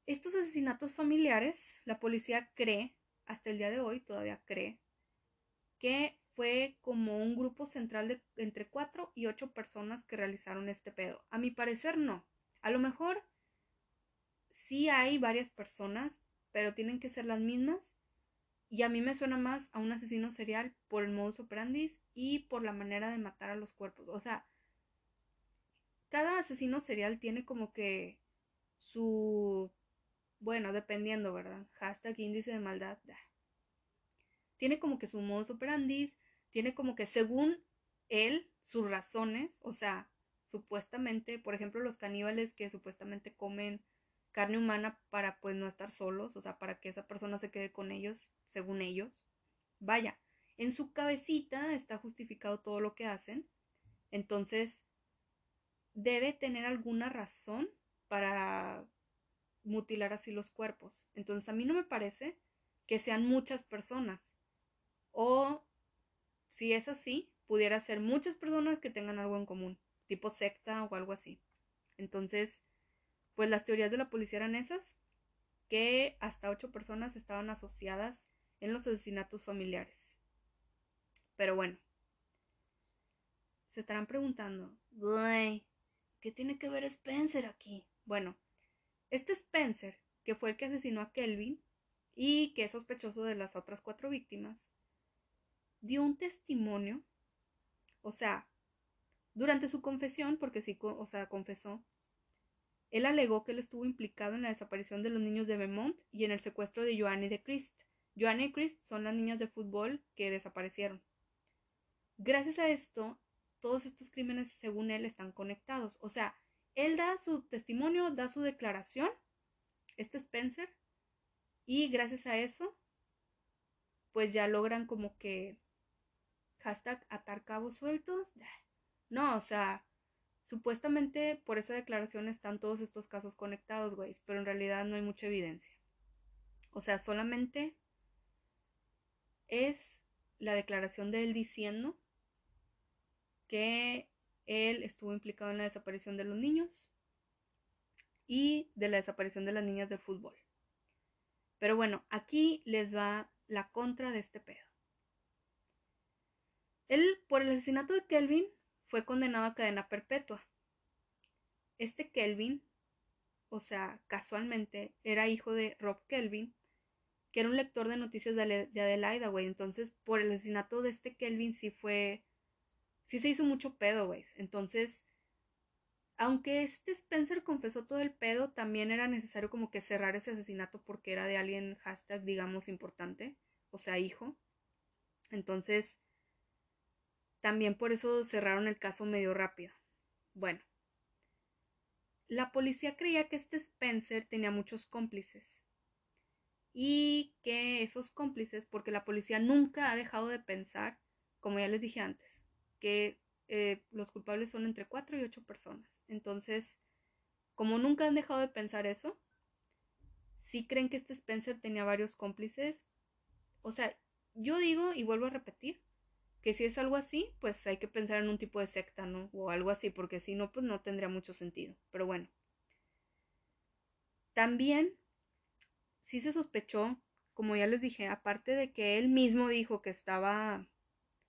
Estos asesinatos familiares, la policía cree, hasta el día de hoy todavía cree, que fue como un grupo central de entre cuatro y ocho personas que realizaron este pedo. A mi parecer no. A lo mejor sí hay varias personas, pero tienen que ser las mismas. Y a mí me suena más a un asesino serial por el modus operandi y por la manera de matar a los cuerpos. O sea, cada asesino serial tiene como que su, bueno, dependiendo, ¿verdad? Hashtag índice de maldad. Tiene como que su modus operandi, tiene como que según él, sus razones, o sea, supuestamente, por ejemplo, los caníbales que supuestamente comen carne humana para pues no estar solos, o sea, para que esa persona se quede con ellos, según ellos. Vaya, en su cabecita está justificado todo lo que hacen. Entonces, debe tener alguna razón para mutilar así los cuerpos. Entonces a mí no me parece que sean muchas personas. O si es así, pudiera ser muchas personas que tengan algo en común, tipo secta o algo así. Entonces, pues las teorías de la policía eran esas, que hasta ocho personas estaban asociadas en los asesinatos familiares. Pero bueno, se estarán preguntando, ¿qué tiene que ver Spencer aquí? Bueno, este Spencer, que fue el que asesinó a Kelvin y que es sospechoso de las otras cuatro víctimas, dio un testimonio, o sea, durante su confesión, porque sí, o sea, confesó, él alegó que él estuvo implicado en la desaparición de los niños de Vermont y en el secuestro de Joanne y de Christ. Joanne y Christ son las niñas de fútbol que desaparecieron. Gracias a esto, todos estos crímenes, según él, están conectados. O sea, él da su testimonio, da su declaración, este Spencer, y gracias a eso, pues ya logran como que hashtag atar cabos sueltos. No, o sea, supuestamente por esa declaración están todos estos casos conectados, güey, pero en realidad no hay mucha evidencia. O sea, solamente es la declaración de él diciendo que él estuvo implicado en la desaparición de los niños y de la desaparición de las niñas del fútbol. Pero bueno, aquí les va la contra de este pedo. Él, por el asesinato de Kelvin, fue condenado a cadena perpetua. Este Kelvin, o sea, casualmente, era hijo de Rob Kelvin, que era un lector de noticias de, Adelaida, güey. Entonces, por el asesinato de este Kelvin sí fue. Sí se hizo mucho pedo, güey. Entonces, aunque este Spencer confesó todo el pedo, también era necesario como que cerrar ese asesinato porque era de alguien, hashtag, digamos, importante, o sea, hijo. Entonces, también por eso cerraron el caso medio rápido. Bueno, la policía creía que este Spencer tenía muchos cómplices y que esos cómplices, porque la policía nunca ha dejado de pensar, como ya les dije antes, que eh, los culpables son entre cuatro y ocho personas. Entonces, como nunca han dejado de pensar eso, si creen que este Spencer tenía varios cómplices. O sea, yo digo y vuelvo a repetir que si es algo así, pues hay que pensar en un tipo de secta, ¿no? O algo así, porque si no, pues no tendría mucho sentido. Pero bueno. También sí se sospechó, como ya les dije, aparte de que él mismo dijo que estaba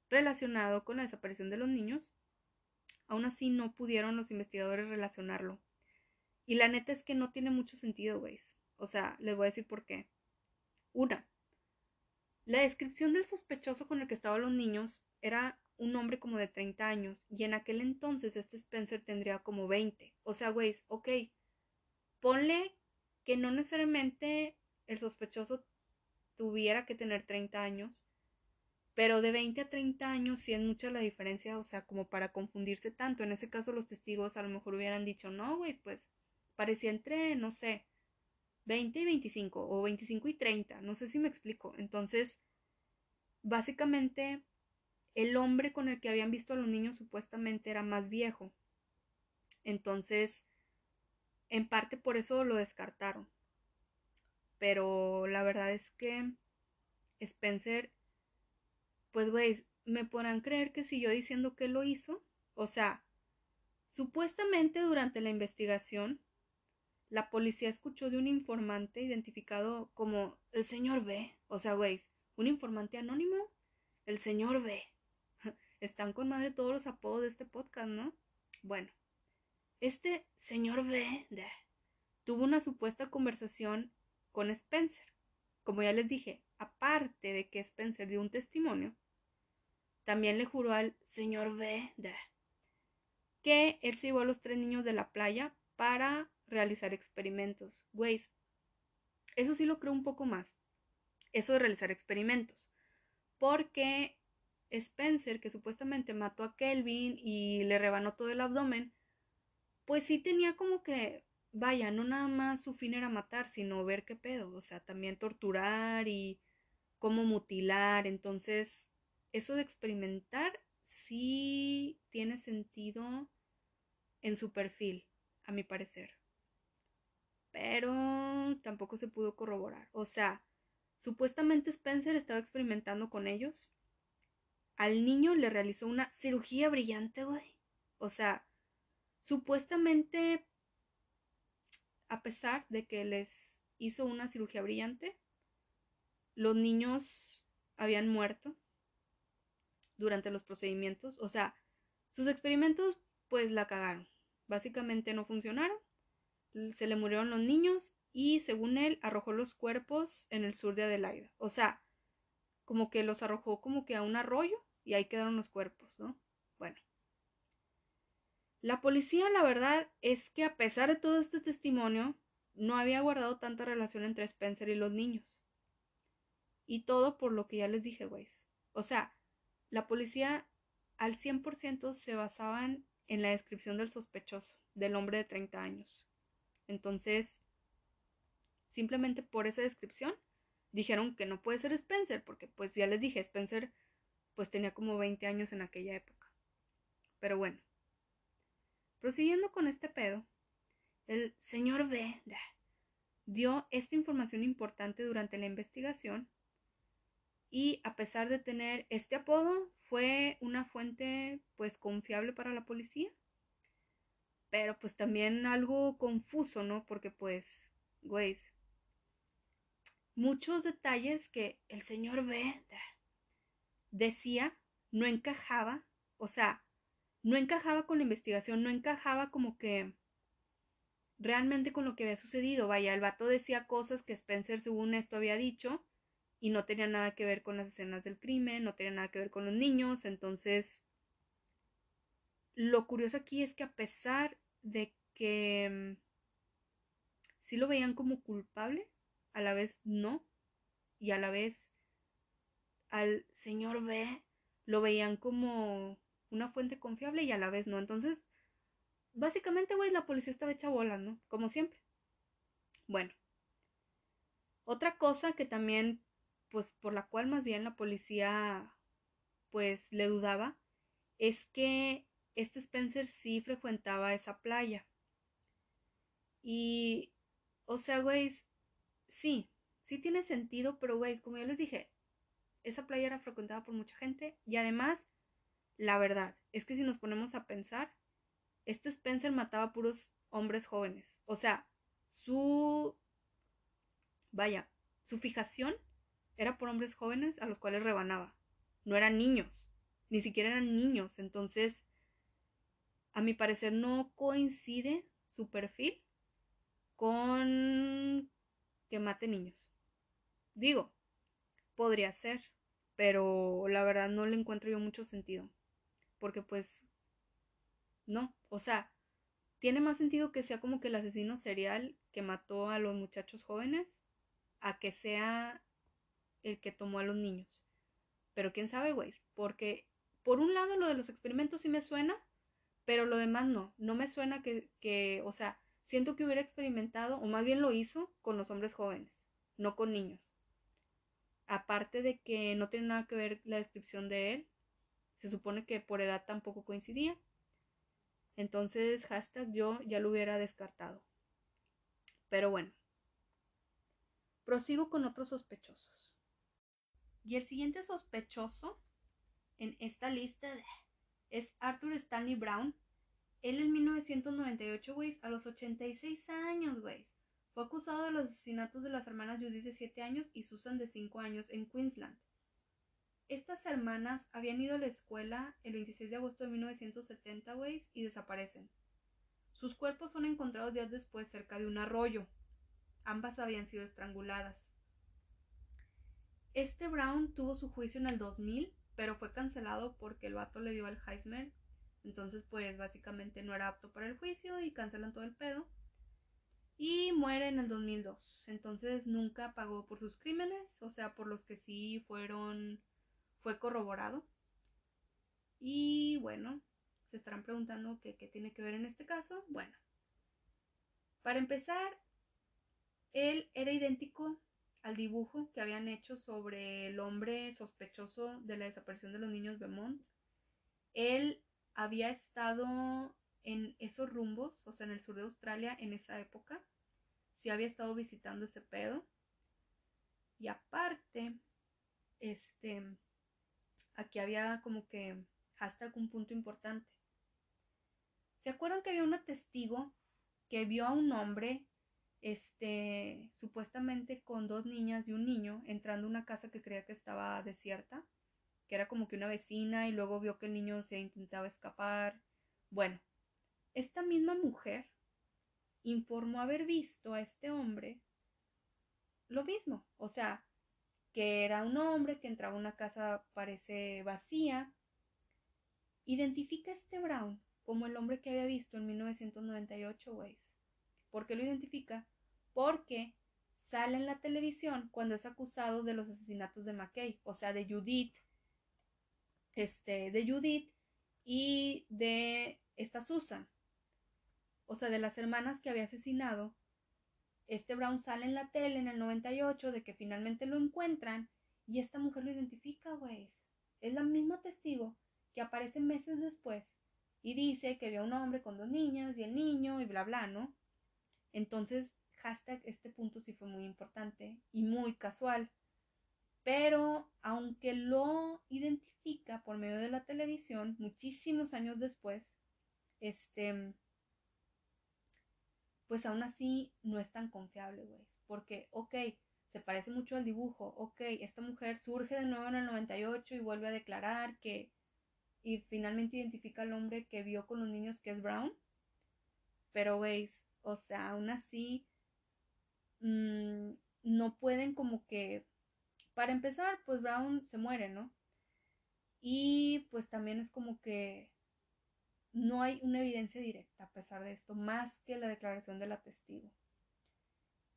relacionado con la desaparición de los niños, aún así no pudieron los investigadores relacionarlo. Y la neta es que no tiene mucho sentido, güey. O sea, les voy a decir por qué. Una, la descripción del sospechoso con el que estaban los niños era un hombre como de 30 años y en aquel entonces este Spencer tendría como 20. O sea, güey, ok, ponle que no necesariamente el sospechoso tuviera que tener 30 años, pero de 20 a 30 años sí es mucha la diferencia, o sea, como para confundirse tanto. En ese caso los testigos a lo mejor hubieran dicho, no, güey, pues parecía entre, no sé, 20 y 25 o 25 y 30, no sé si me explico. Entonces, básicamente, el hombre con el que habían visto a los niños supuestamente era más viejo. Entonces, en parte por eso lo descartaron pero la verdad es que Spencer, pues güey, me podrán creer que si yo diciendo que lo hizo, o sea, supuestamente durante la investigación, la policía escuchó de un informante identificado como el señor B, o sea, güey, un informante anónimo, el señor B. (laughs) Están con de todos los apodos de este podcast, ¿no? Bueno, este señor B tuvo una supuesta conversación con Spencer. Como ya les dije, aparte de que Spencer dio un testimonio, también le juró al señor B que él se llevó a los tres niños de la playa para realizar experimentos. Güey, eso sí lo creo un poco más. Eso de realizar experimentos. Porque Spencer, que supuestamente mató a Kelvin y le rebanó todo el abdomen, pues sí tenía como que vaya, no nada más su fin era matar, sino ver qué pedo, o sea, también torturar y cómo mutilar, entonces eso de experimentar sí tiene sentido en su perfil, a mi parecer. Pero tampoco se pudo corroborar. O sea, supuestamente Spencer estaba experimentando con ellos. Al niño le realizó una cirugía brillante, güey. O sea, supuestamente a pesar de que les hizo una cirugía brillante, los niños habían muerto durante los procedimientos, o sea, sus experimentos pues la cagaron, básicamente no funcionaron. Se le murieron los niños y según él arrojó los cuerpos en el sur de Adelaida. O sea, como que los arrojó como que a un arroyo y ahí quedaron los cuerpos, ¿no? Bueno. La policía, la verdad, es que a pesar de todo este testimonio, no había guardado tanta relación entre Spencer y los niños. Y todo por lo que ya les dije, güey. O sea, la policía al 100% se basaban en la descripción del sospechoso, del hombre de 30 años. Entonces, simplemente por esa descripción, dijeron que no puede ser Spencer, porque pues ya les dije, Spencer pues tenía como 20 años en aquella época. Pero bueno, prosiguiendo con este pedo, el señor B dio esta información importante durante la investigación y a pesar de tener este apodo, fue una fuente pues confiable para la policía. Pero pues también algo confuso, ¿no? Porque pues, güey, muchos detalles que el señor B decía no encajaba, o sea, no encajaba con la investigación, no encajaba como que realmente con lo que había sucedido. Vaya, el vato decía cosas que Spencer según esto había dicho y no tenía nada que ver con las escenas del crimen, no tenía nada que ver con los niños, entonces lo curioso aquí es que a pesar de que mm, sí lo veían como culpable, a la vez no, y a la vez al señor B lo veían como una fuente confiable y a la vez no. Entonces, básicamente, güey, la policía estaba hecha bolas, ¿no? Como siempre. Bueno. Otra cosa que también pues por la cual más bien la policía pues le dudaba, es que este Spencer sí frecuentaba esa playa. Y, o sea, güey, sí, sí tiene sentido, pero, güey, como ya les dije, esa playa era frecuentada por mucha gente y además, la verdad, es que si nos ponemos a pensar, este Spencer mataba a puros hombres jóvenes. O sea, su, vaya, su fijación era por hombres jóvenes a los cuales rebanaba. No eran niños, ni siquiera eran niños. Entonces, a mi parecer no coincide su perfil con que mate niños. Digo, podría ser, pero la verdad no le encuentro yo mucho sentido. Porque pues, no, o sea, tiene más sentido que sea como que el asesino serial que mató a los muchachos jóvenes a que sea el que tomó a los niños. Pero quién sabe, güey, porque por un lado lo de los experimentos sí me suena, pero lo demás no. No me suena que, que, o sea, siento que hubiera experimentado, o más bien lo hizo, con los hombres jóvenes, no con niños. Aparte de que no tiene nada que ver la descripción de él, se supone que por edad tampoco coincidía. Entonces, hashtag yo ya lo hubiera descartado. Pero bueno, prosigo con otros sospechosos. Y el siguiente sospechoso en esta lista es Arthur Stanley Brown. Él en 1998, güey, a los 86 años, güey, fue acusado de los asesinatos de las hermanas Judith de 7 años y Susan de 5 años en Queensland. Estas hermanas habían ido a la escuela el 26 de agosto de 1970, güey, y desaparecen. Sus cuerpos son encontrados días después cerca de un arroyo. Ambas habían sido estranguladas. Este Brown tuvo su juicio en el 2000, pero fue cancelado porque el vato le dio Alzheimer. Entonces, pues básicamente no era apto para el juicio y cancelan todo el pedo. Y muere en el 2002. Entonces nunca pagó por sus crímenes, o sea, por los que sí fueron, fue corroborado. Y bueno, se estarán preguntando qué tiene que ver en este caso. Bueno, para empezar, él era idéntico al dibujo que habían hecho sobre el hombre sospechoso de la desaparición de los niños Beaumont. Él había estado en esos rumbos, o sea, en el sur de Australia en esa época. Sí había estado visitando ese pedo. Y aparte, este, aquí había como que hasta un punto importante. ¿Se acuerdan que había una testigo que vio a un hombre este, supuestamente con dos niñas y un niño entrando a una casa que creía que estaba desierta, que era como que una vecina y luego vio que el niño se intentaba escapar. Bueno, esta misma mujer informó haber visto a este hombre lo mismo, o sea, que era un hombre que entraba a una casa parece vacía. Identifica a este Brown como el hombre que había visto en 1998, güey. ¿Por qué lo identifica? Porque sale en la televisión cuando es acusado de los asesinatos de McKay, o sea, de Judith, este, de Judith y de esta Susan, o sea, de las hermanas que había asesinado. Este Brown sale en la tele en el 98 de que finalmente lo encuentran y esta mujer lo identifica, güey. Es la misma testigo que aparece meses después y dice que vio a un hombre con dos niñas y el niño y bla bla, ¿no? Entonces hashtag este punto sí fue muy importante y muy casual. Pero aunque lo identifica por medio de la televisión, muchísimos años después, este, pues aún así no es tan confiable, güey. Porque, ok, se parece mucho al dibujo, ok, esta mujer surge de nuevo en el 98 y vuelve a declarar que, y finalmente identifica al hombre que vio con los niños que es Brown. Pero, güey, o sea, aún así, Mm, no pueden como que, para empezar, pues Brown se muere, ¿no? Y pues también es como que no hay una evidencia directa a pesar de esto, más que la declaración de la testigo.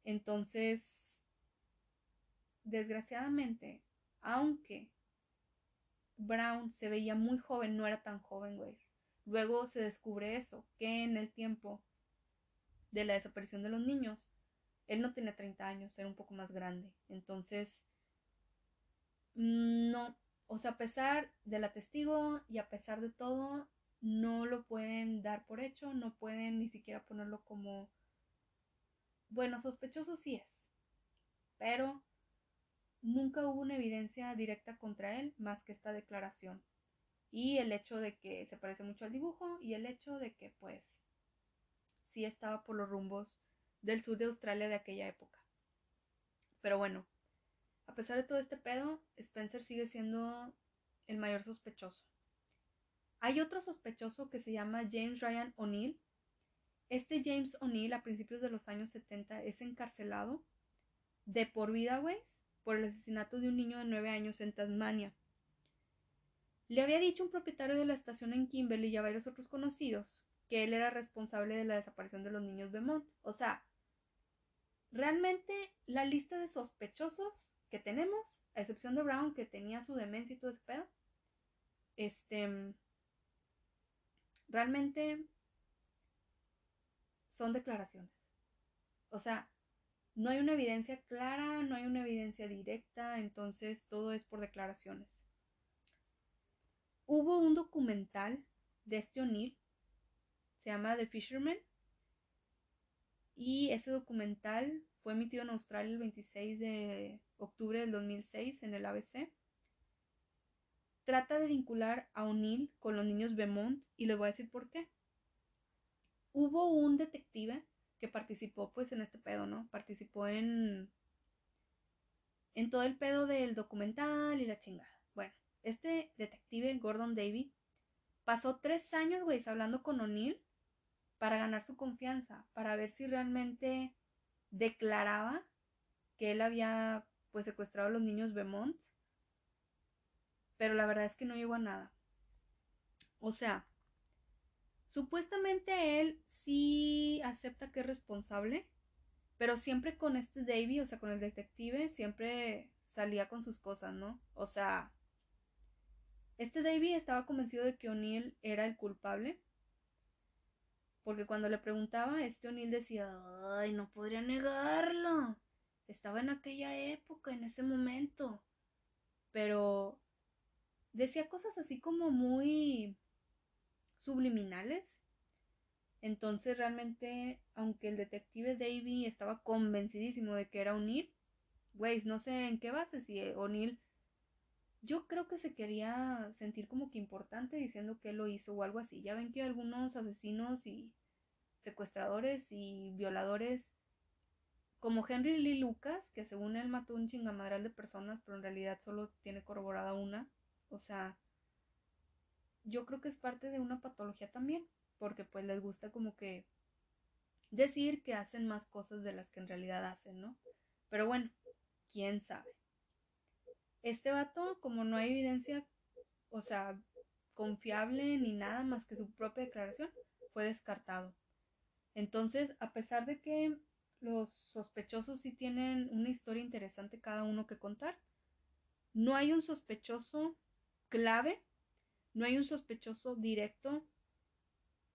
Entonces, desgraciadamente, aunque Brown se veía muy joven, no era tan joven, güey. Luego se descubre eso, que en el tiempo de la desaparición de los niños, él no tenía 30 años, era un poco más grande. Entonces, mm, no, o sea, a pesar de la testigo y a pesar de todo, no lo pueden dar por hecho, no pueden ni siquiera ponerlo como, bueno, sospechoso sí es, pero nunca hubo una evidencia directa contra él más que esta declaración. Y el hecho de que se parece mucho al dibujo y el hecho de que pues sí estaba por los rumbos del sur de Australia de aquella época. Pero bueno, a pesar de todo este pedo, Spencer sigue siendo el mayor sospechoso. Hay otro sospechoso que se llama James Ryan O'Neill. Este James O'Neill a principios de los años 70 es encarcelado de por vida, güey, por el asesinato de un niño de 9 años en Tasmania. Le había dicho un propietario de la estación en Kimberley y a varios otros conocidos que él era responsable de la desaparición de los niños Mont. O sea, Realmente la lista de sospechosos que tenemos, a excepción de Brown que tenía su demencia y todo ese pedo, este, realmente son declaraciones. O sea, no hay una evidencia clara, no hay una evidencia directa, entonces todo es por declaraciones. Hubo un documental de este O'Neill, se llama The Fisherman, y ese documental fue emitido en Australia el 26 de octubre del 2006 en el ABC. Trata de vincular a O'Neill con los niños Beaumont y les voy a decir por qué. Hubo un detective que participó pues en este pedo, ¿no? Participó en en todo el pedo del documental y la chingada. Bueno, este detective, Gordon Davy, pasó tres años, güey, hablando con O'Neill para ganar su confianza, para ver si realmente declaraba que él había pues secuestrado a los niños Beaumont. Pero la verdad es que no llegó a nada. O sea, supuestamente él sí acepta que es responsable, pero siempre con este Davy, o sea, con el detective, siempre salía con sus cosas, ¿no? O sea, este Davy estaba convencido de que O'Neill era el culpable porque cuando le preguntaba, este O'Neill decía, ay, no podría negarlo. Estaba en aquella época, en ese momento. Pero decía cosas así como muy subliminales. Entonces realmente, aunque el detective Davy estaba convencidísimo de que era O'Neill, güey, no sé en qué base, si O'Neill, yo creo que se quería sentir como que importante diciendo que él lo hizo o algo así. Ya ven que algunos asesinos y secuestradores y violadores como Henry Lee Lucas, que según él mató un chingamadral de personas, pero en realidad solo tiene corroborada una. O sea, yo creo que es parte de una patología también. porque pues les gusta como que decir que hacen más cosas de las que en realidad hacen, ¿no? Pero bueno, quién sabe. Este vato, como no hay evidencia, o sea, confiable ni nada más que su propia declaración, fue descartado. Entonces, a pesar de que los sospechosos sí tienen una historia interesante cada uno que contar, no hay un sospechoso clave, no hay un sospechoso directo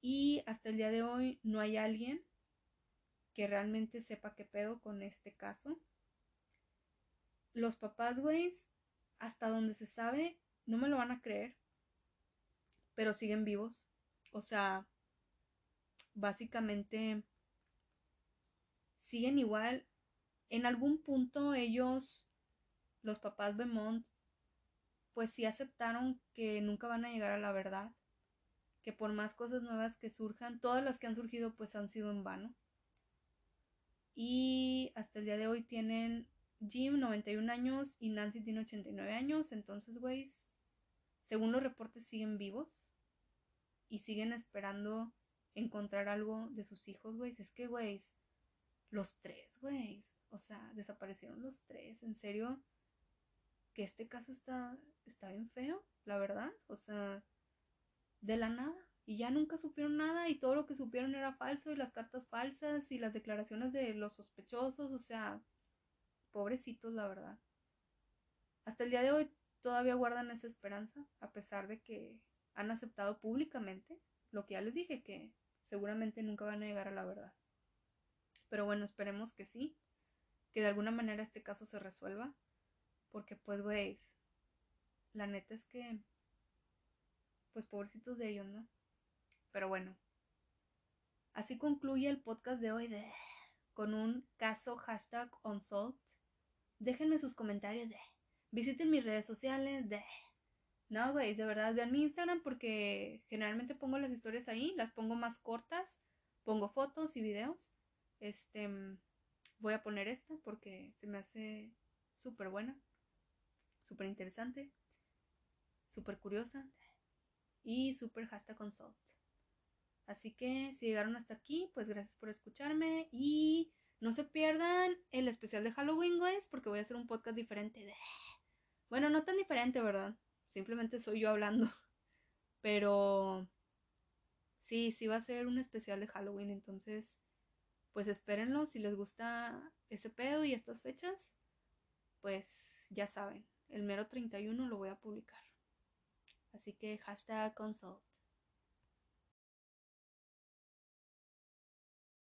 y hasta el día de hoy no hay alguien que realmente sepa qué pedo con este caso. Los papás, güey, hasta donde se sabe, no me lo van a creer, pero siguen vivos. O sea, básicamente siguen igual. En algún punto ellos, los papás Beaumont, pues sí aceptaron que nunca van a llegar a la verdad, que por más cosas nuevas que surjan, todas las que han surgido pues han sido en vano. Y hasta el día de hoy tienen Jim 91 años y Nancy tiene 89 años. Entonces, güey, según los reportes siguen vivos y siguen esperando encontrar algo de sus hijos, güey. Es que, güey, los tres, güey. O sea, desaparecieron los tres. En serio, que este caso está, está bien feo, la verdad. O sea, de la nada y ya nunca supieron nada y todo lo que supieron era falso y las cartas falsas y las declaraciones de los sospechosos, o sea, pobrecitos la verdad. Hasta el día de hoy todavía guardan esa esperanza, a pesar de que han aceptado públicamente lo que ya les dije, que seguramente nunca van a llegar a la verdad. Pero bueno, esperemos que sí, que de alguna manera este caso se resuelva, porque pues, veis, la neta es que, pues pobrecitos de ellos, ¿no? Pero bueno, así concluye el podcast de hoy con un caso hashtag unsolved. Déjenme sus comentarios de, visiten mis redes sociales. No, güey, de verdad, vean mi Instagram porque generalmente pongo las historias ahí, las pongo más cortas, pongo fotos y videos. Este, voy a poner esta porque se me hace súper buena, súper interesante, súper curiosa y súper hashtag unsolved. Así que si llegaron hasta aquí, pues gracias por escucharme y no se pierdan el especial de Halloween, guys, porque voy a hacer un podcast diferente de... Bueno, no tan diferente, ¿verdad? Simplemente soy yo hablando. Pero sí, sí va a ser un especial de Halloween, entonces pues espérenlo si les gusta ese pedo y estas fechas, pues ya saben, el mero 31 lo voy a publicar. Así que hashtag consult.